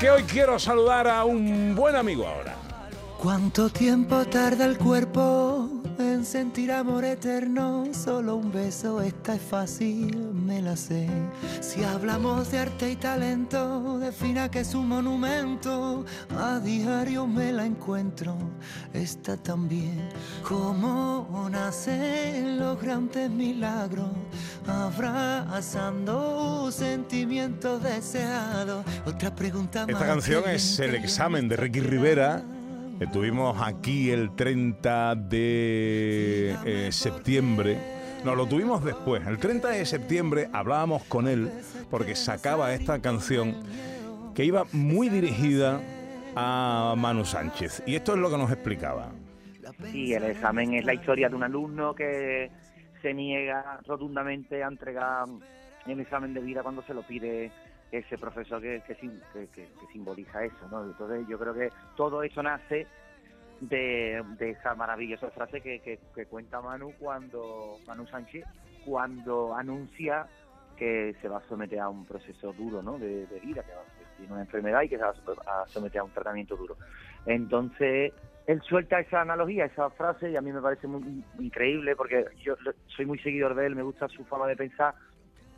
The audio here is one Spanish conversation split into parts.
Porque hoy quiero saludar a un buen amigo ahora. ¿Cuánto tiempo tarda el cuerpo en sentir amor eterno? Solo un beso, esta es fácil, me la sé. Si hablamos de arte y talento, defina que es un monumento. A diario me la encuentro, está también. ¿Cómo nacen los grandes milagros? Abrazando sentimientos deseados. Otra pregunta Esta canción es el examen de Ricky Rivera Estuvimos aquí el 30 de eh, septiembre. No, lo tuvimos después. El 30 de septiembre hablábamos con él porque sacaba esta canción que iba muy dirigida a Manu Sánchez. Y esto es lo que nos explicaba. Sí, el examen es la historia de un alumno que se niega rotundamente a entregar el examen de vida cuando se lo pide ese profesor que, que, simboliza eso, ¿no? Entonces yo creo que todo eso nace de, esa maravillosa frase que, cuenta Manu cuando Manu Sánchez cuando anuncia que se va a someter a un proceso duro, ¿no? De, vida, que, tiene una enfermedad y que se va a someter a un tratamiento duro. Entonces él suelta esa analogía, esa frase y a mí me parece muy increíble porque yo soy muy seguidor de él, me gusta su forma de pensar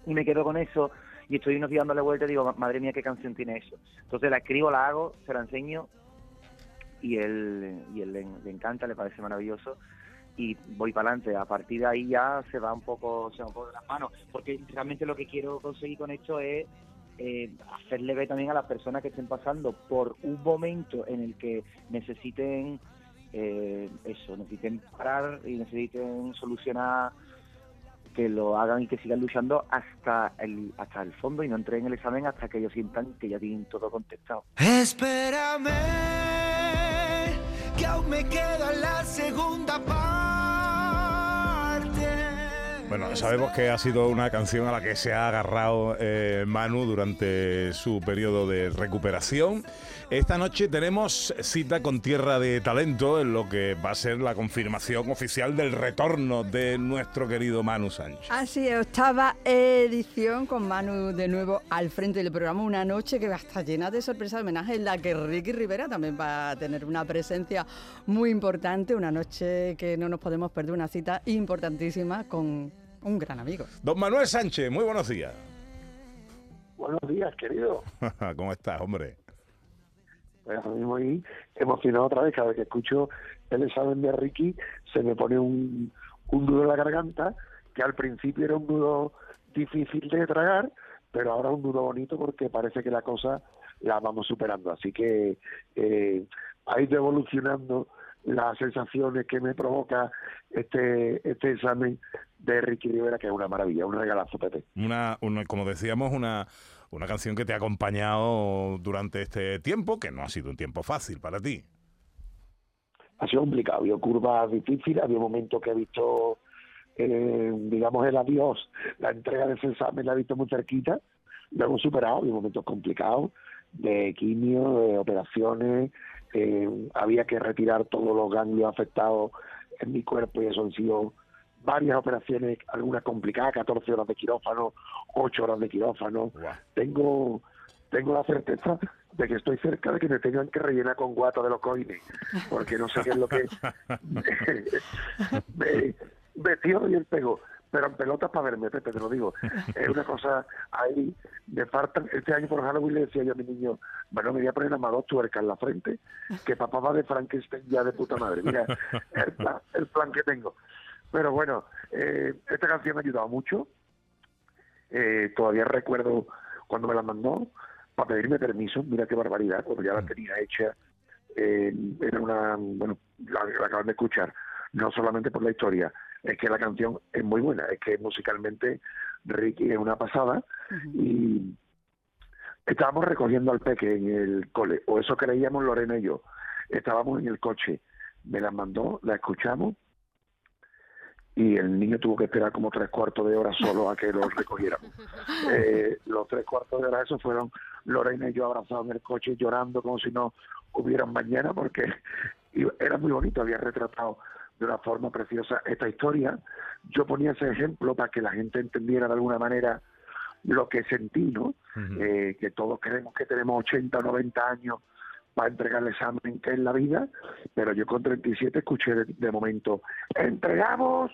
y me quedo con eso y estoy unos días dándole vuelta y digo, madre mía, qué canción tiene eso. Entonces la escribo, la hago, se la enseño y él, y él le, encanta, le parece maravilloso y voy para adelante. A partir de ahí ya se va un poco, se va un poco de las manos, porque realmente lo que quiero conseguir con esto es eh, hacerle ver también a las personas que estén pasando por un momento en el que necesiten eh, eso, necesiten parar y necesiten solucionar que lo hagan y que sigan luchando hasta el hasta el fondo y no entren en el examen hasta que ellos sientan que ya tienen todo contestado. Espérame, que aún me queda la segunda parte. Bueno, sabemos que ha sido una canción a la que se ha agarrado eh, Manu durante su periodo de recuperación. Esta noche tenemos cita con Tierra de Talento en lo que va a ser la confirmación oficial del retorno de nuestro querido Manu Sánchez. Así es, octava edición con Manu de nuevo al frente del programa. Una noche que va a estar llena de sorpresas, homenaje en la que Ricky Rivera también va a tener una presencia muy importante. Una noche que no nos podemos perder, una cita importantísima con un gran amigo. Don Manuel Sánchez, muy buenos días. Buenos días, querido. ¿Cómo estás, hombre? Pues ahora mismo ahí emocionado otra vez, cada vez que escucho el examen de Ricky se me pone un, un nudo en la garganta, que al principio era un nudo difícil de tragar, pero ahora un nudo bonito porque parece que la cosa la vamos superando. Así que eh, ha ido evolucionando las sensaciones que me provoca este este examen de Ricky Rivera, que es una maravilla, un regalazo, Pepe. Una, una como decíamos, una, una canción que te ha acompañado durante este tiempo, que no ha sido un tiempo fácil para ti. Ha sido complicado, había curvas difíciles, había momentos que he visto, eh, digamos, el adiós, la entrega de ese examen la he visto muy cerquita, lo hemos superado, había momentos complicados, de quimio, de operaciones, eh, había que retirar todos los ganglios afectados en mi cuerpo y eso han sido varias operaciones, algunas complicadas, 14 horas de quirófano, 8 horas de quirófano. Tengo tengo la certeza de que estoy cerca de que me tengan que rellenar con guata de los coines, porque no sé qué es lo que me, me y el pego pero en pelotas para verme, Pepe, te lo digo. Es una cosa ahí, me faltan, este año por Halloween le decía yo a mi niño, bueno, me voy a poner a dos tuercas en la frente, que papá va de Frankenstein ya de puta madre. Mira, el plan, el plan que tengo. Pero bueno, eh, esta canción me ha ayudado mucho. Eh, todavía recuerdo cuando me la mandó para pedirme permiso, mira qué barbaridad, cuando ya la tenía hecha. Eh, era una, bueno, la, la acaban de escuchar, no solamente por la historia, es que la canción es muy buena, es que musicalmente Ricky es una pasada y estábamos recogiendo al peque en el cole, o eso creíamos Lorena y yo. Estábamos en el coche, me la mandó, la escuchamos y el niño tuvo que esperar como tres cuartos de hora solo a que lo recogiéramos. Eh, los tres cuartos de hora, eso fueron Lorena y yo abrazados en el coche llorando como si no hubieran mañana porque era muy bonito, había retratado de una forma preciosa esta historia. Yo ponía ese ejemplo para que la gente entendiera de alguna manera lo que sentí, ¿no? Eh, que todos creemos que tenemos 80 o 90 años para entregar el examen que es la vida, pero yo con 37 escuché de, momento, entregamos,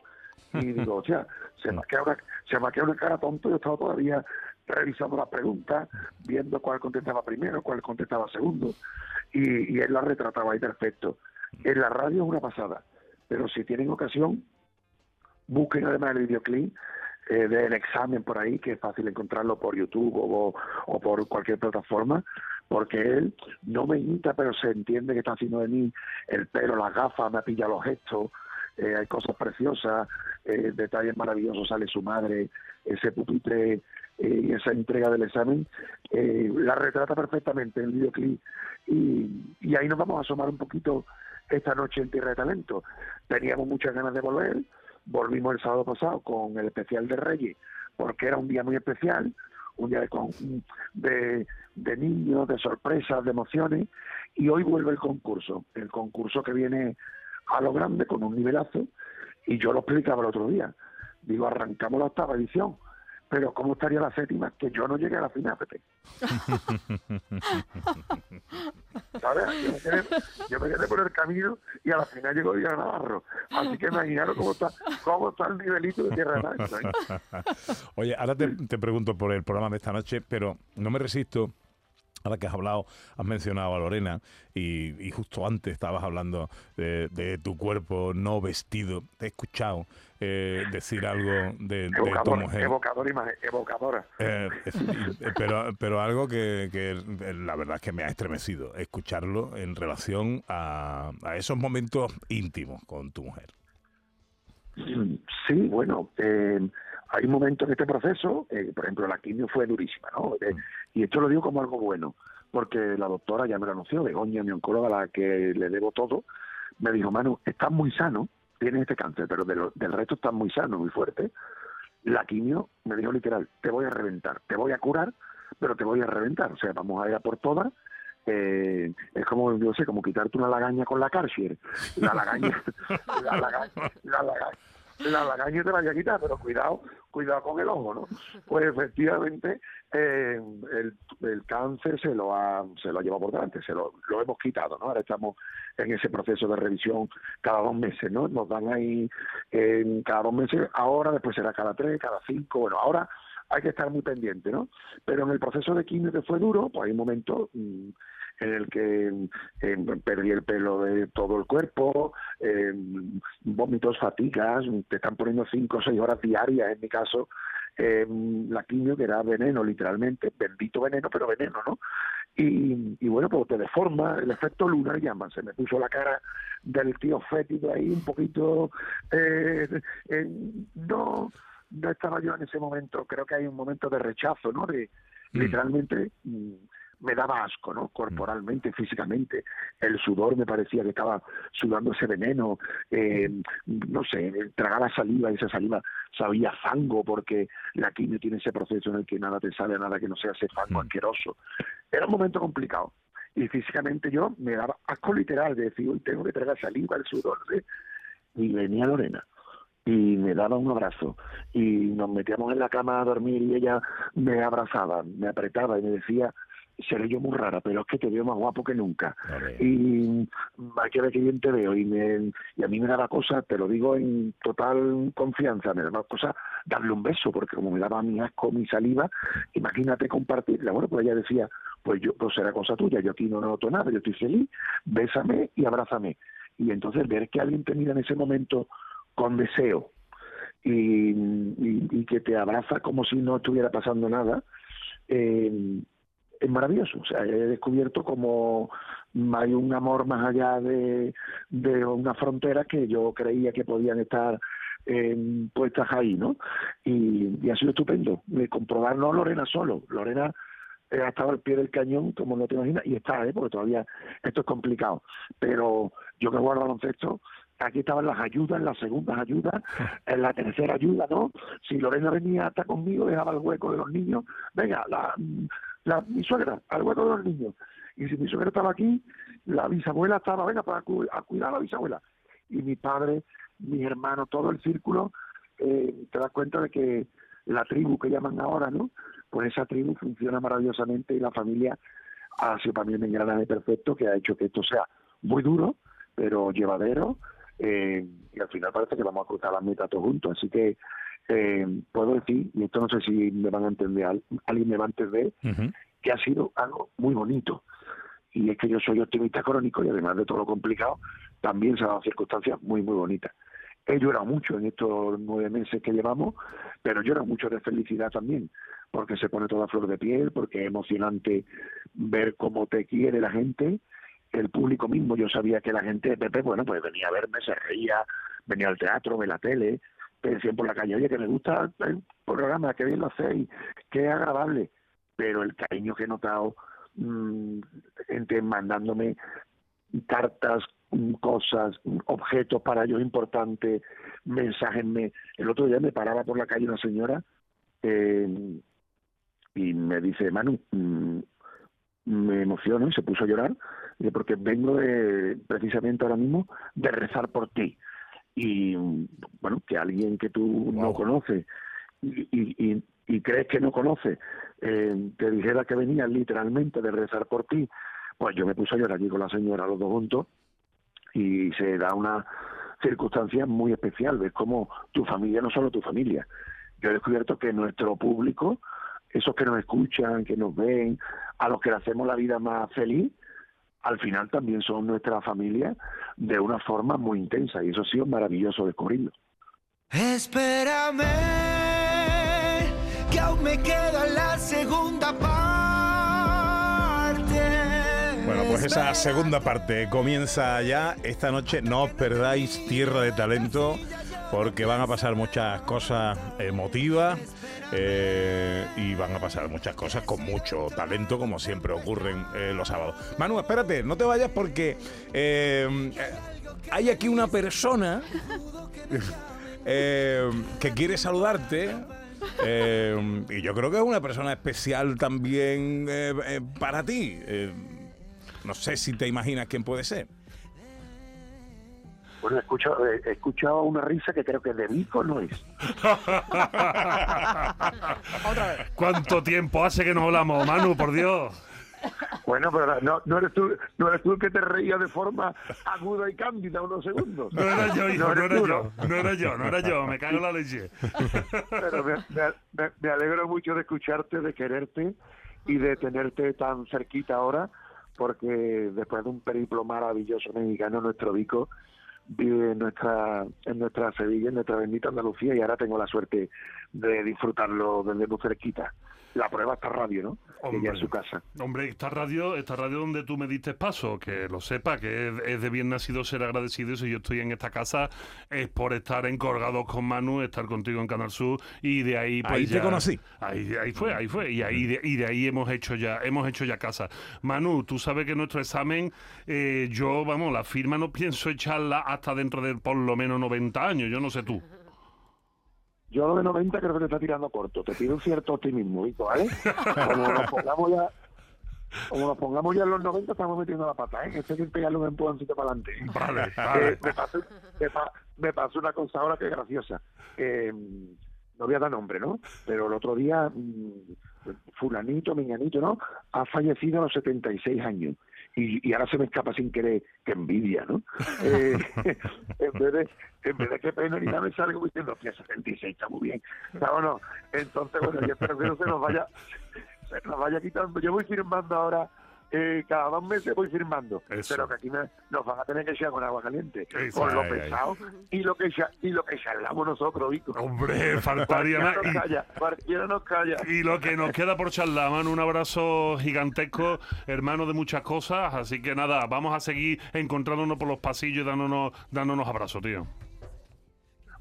y digo, o sea, se me, ha quedado una, se me una cara tonto, yo estaba todavía revisando las preguntas, viendo cuál contestaba primero, cuál contestaba segundo, y, y él la retrataba ahí perfecto. En la radio es una pasada pero si tienen ocasión, busquen además el videoclip eh, del examen por ahí, que es fácil encontrarlo por YouTube o, por cualquier plataforma, porque él no me imita, pero se entiende que está haciendo de mí el pelo, las gafas, me pilla los gestos, eh, hay cosas preciosas, eh, detalles maravillosos, sale su madre, ese pupitre eh, y esa entrega del examen, la retrata perfectamente en el videoclip. Y ahí nos vamos a asomar un poquito esta noche en Tierra de Talento. Teníamos muchas ganas de volver, volvimos el sábado pasado con el especial de Reyes, porque era un día muy especial, un día de, de, niños, de sorpresas, de emociones, y hoy vuelve el concurso, el concurso que viene a lo grande con un nivelazo, y yo lo explicaba el otro día. Digo, arrancamos la octava edición, pero ¿cómo estaría la séptima? Que yo no llegué a la final, Pepe. ¿Sabes? Yo me, quedé, por el camino y a la final llegó Díaz Navarro. Así que imaginaros cómo está, cómo está el nivelito de Tierra de Oye, ahora te, te pregunto por el programa de esta noche, pero no me resisto Ahora que has hablado, has mencionado a Lorena y, justo antes estabas hablando de, tu cuerpo no vestido. Te he escuchado eh, decir algo de, tu mujer. Evocadora, evocadora. Eh, pero, pero algo que, la verdad es que me ha estremecido escucharlo en relación a, esos momentos íntimos con tu mujer. Sí, bueno, eh, hay momentos en este proceso, eh, por ejemplo, la quimio fue durísima, ¿no? Eh, mm. y esto lo digo como algo bueno, porque la doctora ya me lo anunció, Begoña, mi oncóloga, a la que le debo todo, me dijo, Manu, estás muy sano, tienes este cáncer, pero del resto estás muy sano, muy fuerte. La quimio, me dijo literal, te voy a reventar, te voy a curar, pero te voy a reventar. O sea, vamos a ir a por todas eh, es como, yo sé, como quitarte una lagaña con la Karcher. La lagaña, la lagaña, la lagaña, la lagaña te la voy a quitar, pero cuidado, cuidado con el ojo, ¿no? Pues efectivamente eh, el, el, cáncer se lo ha se lo ha llevado por delante, se lo, lo hemos quitado, ¿no? Ahora estamos en ese proceso de revisión cada dos meses, ¿no? Nos dan ahí eh, cada dos meses, ahora después será cada tres, cada cinco, bueno, ahora hay que estar muy pendiente, ¿no? Pero en el proceso de quimio que fue duro, pues hay momentos mm, en el que eh, perdí el pelo de todo el cuerpo, eh, vómitos, fatigas, te están poniendo cinco o seis horas diarias, en mi caso, eh, la quimio que era veneno, literalmente, bendito veneno, pero veneno, ¿no? y, y bueno, pues te deforma, el efecto lunar llaman, se me puso la cara del tío fétido ahí un poquito, eh, eh, no, no estaba yo en ese momento, creo que hay un momento de rechazo, ¿no? De literalmente mm, me daba asco, ¿no? Corporalmente, físicamente. El sudor me parecía que estaba sudando ese veneno. eh, no sé, tragaba saliva y esa saliva sabía fango porque la quimio tiene ese proceso en el que nada te sale, nada que no sea ese fango asqueroso. Era un momento complicado. Y físicamente yo me daba asco literal de decir, tengo que tragar saliva, el sudor, ¿sí? Y venía Lorena y me daba un abrazo y nos metíamos en la cama a dormir y ella me abrazaba, me apretaba y me decía, seré yo muy rara, pero es que te veo más guapo que nunca. Y hay que ver qué bien te veo. Y, me, y a mí me daba cosa, te lo digo en total confianza, me daba cosa darle un beso, porque como me daba mi asco, mi saliva, imagínate compartirla. Bueno, pues ella decía, pues yo, pues será cosa tuya, yo aquí no noto nada, yo estoy feliz, bésame y abrázame. Y entonces ver que alguien te mira en ese momento con deseo y, y- y que te abraza como si no estuviera pasando nada, eh, es maravilloso. O sea, he descubierto como hay un amor más allá de, de una frontera que yo creía que podían estar eh, puestas ahí, ¿no? Y, y ha sido estupendo. De comprobar no Lorena solo, Lorena eh, ha estado al pie del cañón, como no te imaginas, y está, ¿eh? porque todavía esto es complicado. Pero yo que juego al baloncesto, aquí estaban las ayudas, las segundas ayudas, en la tercera ayuda, ¿no? Si Lorena venía hasta conmigo, dejaba el hueco de los niños, venga, la, la, mi suegra, al de los niños. Y si mi suegra estaba aquí, la bisabuela estaba, venga, para cu- a cuidar a la bisabuela. Y mi padre, mis hermanos, todo el círculo, eh, te das cuenta de que la tribu que llaman ahora, ¿no? Pues esa tribu funciona maravillosamente y la familia ha sido para mí un engranaje perfecto que ha hecho que esto sea muy duro, pero llevadero, eh, y al final parece que vamos a cruzar las metas todos juntos. Así que eh, puedo decir, y esto no sé si me van a entender, al- alguien me va a entender, que ha sido algo muy bonito. Y es que yo soy optimista crónico y además de todo lo complicado, también se han dado circunstancias muy, muy bonitas. He llorado mucho en estos nueve meses que llevamos, pero lloro mucho de felicidad también, porque se pone toda flor de piel, porque es emocionante ver cómo te quiere la gente, el público mismo. Yo sabía que la gente de Pepe, bueno, pues venía a verme, se reía, venía al teatro, ve la tele, decían por la calle, oye, que me gusta el programa, que bien lo hacéis, que agradable pero el cariño que he notado, mm, gente mandándome cartas, mm, cosas, mm, objetos para ellos importantes, mensajes. Me... El otro día me paraba por la calle una señora eh, y me dice, Manu, mm, me emociono y se puso a llorar, porque vengo de, precisamente ahora mismo de rezar por ti. Y bueno, que alguien que tú no conoces y, y, y- y crees que no conoces eh, te dijera que venía literalmente de rezar por ti, pues yo me puse a llorar aquí con la señora los dos juntos y se da una circunstancia muy especial, ves como tu familia no solo tu familia. Yo he descubierto que nuestro público, esos que nos escuchan, que nos ven, a los que le hacemos la vida más feliz, al final también son nuestra familia de una forma muy intensa y eso ha sido maravilloso descubrirlo. Espérame, que aún me queda la segunda parte. Bueno, pues esa segunda parte comienza ya esta noche. No os perdáis Tierra de Talento porque van a pasar muchas cosas emotivas eh, y van a pasar muchas cosas con mucho talento, como siempre ocurren eh, los sábados. Manu, espérate, no te vayas porque eh, hay aquí una persona que quiere saludarte. y yo creo que es una persona especial también para ti. No sé si te imaginas quién puede ser. Bueno, he escuchado, he he escuchado una risa que creo que de Vico no es. ¿Cuánto tiempo hace que no hablamos, Manu, por Dios? Bueno, pero no, no eres tú, no eres tú el que te reías de forma aguda y cándida unos segundos. No era yo, hijo, no era tú, yo, no era yo, no era yo, me cago en la leche. Pero me, me- me- me alegro mucho de escucharte, de quererte y de tenerte tan cerquita ahora, porque después de un periplo maravilloso mexicano, nuestro Vico vive en nuestra, en nuestra Sevilla, en nuestra bendita Andalucía, y ahora tengo la suerte de disfrutarlo desde muy cerquita. La prueba está radio, ¿no? Que ya es su casa. Hombre, esta radio, esta radio donde tú me diste paso, que lo sepa, que es, es de bien nacido ser agradecido. Si yo estoy en esta casa es por estar encolgados con Manu, estar contigo en Canal Sur y de ahí pues Ahí te conocí. Ahí, ahí fue, ahí fue y ahí de, y de ahí hemos hecho ya hemos hecho ya casa. Manu, tú sabes que nuestro examen eh, yo vamos la firma no pienso echarla hasta dentro de por lo menos 90 años. Yo no sé tú. Yo lo de 90 creo que te está tirando corto. Te pido un cierto optimismo, Vico, ¿vale? Como nos pongamos ya, como nos pongamos ya en los 90, estamos metiendo la pata, ¿eh? Este hay que pegarle un empujoncito para adelante. Vale, Eh, vale. me, pasó, me, pa- me pasó una cosa ahora que es graciosa. Eh, no voy a dar nombre, ¿no? Pero el otro día, mm, fulanito, miñanito, ¿no? Ha fallecido a los 76 años. Y, y ahora se me escapa sin querer, que envidia, ¿no? Eh, en, vez de, en vez de que pena ni nada me salgo diciendo, hostia, 76 está muy bien. ¿Sabes o no? Entonces, bueno, yo espero que no se nos vaya, se nos vaya quitando. Yo voy firmando ahora, eh, cada dos meses voy firmando. Eso. Pero que aquí me- nos van a tener que echar con agua caliente. Eso. Por lo Ay, ay. pesado y lo que y lo que charlamos nosotros, Vico. Hombre, faltaría Cualquiera más. nos Y- calla, cualquiera nos calla. Y lo que nos queda por charlar, Manu, un abrazo gigantesco, hermano de muchas cosas. Así que nada, vamos a seguir encontrándonos por los pasillos y dándonos, dándonos abrazos, tío.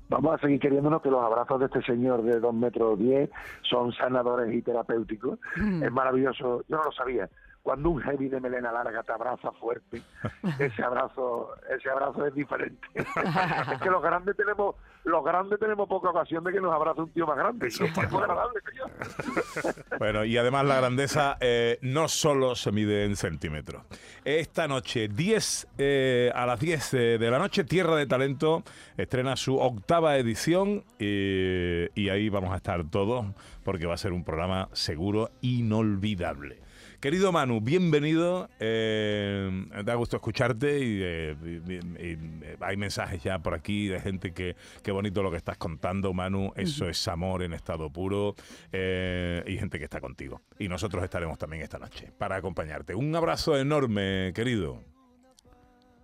Vamos a seguir queriéndonos que los abrazos de este señor de dos metros diez son sanadores y terapéuticos. Es maravilloso. Yo no lo sabía. Cuando un heavy de melena larga te abraza fuerte, ese abrazo, ese abrazo es diferente. es que los grandes tenemos, los grandes tenemos poca ocasión de que nos abrace un tío más grande. Eso es muy agradable. Bueno, y además la grandeza eh, no solo se mide en centímetros. Esta noche, 10 eh, a las 10 de de la noche, Tierra de Talento estrena su octava edición eh, y ahí vamos a estar todos porque va a ser un programa seguro inolvidable. Querido Manu, bienvenido. eh, da gusto escucharte y, eh, y- y- y, eh, hay mensajes ya por aquí de gente que qué bonito lo que estás contando, Manu. Eso es amor en estado puro eh, y gente que está contigo. Y nosotros estaremos también esta noche para acompañarte. Un abrazo enorme, querido.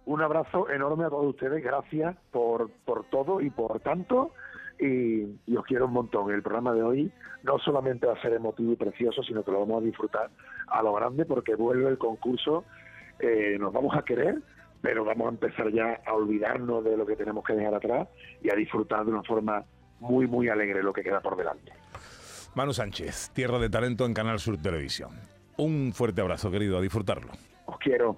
Un abrazo enorme a todos ustedes. Gracias por, por todo y por tanto. Y, y os quiero un montón. El programa de hoy no solamente va a ser emotivo y precioso, sino que lo vamos a disfrutar a lo grande porque vuelve el concurso. Eh, nos vamos a querer, pero vamos a empezar ya a olvidarnos de lo que tenemos que dejar atrás y a disfrutar de una forma muy, muy alegre lo que queda por delante. Manu Sánchez, Tierra de Talento en Canal Sur Televisión. Un fuerte abrazo, querido, a disfrutarlo. Os quiero.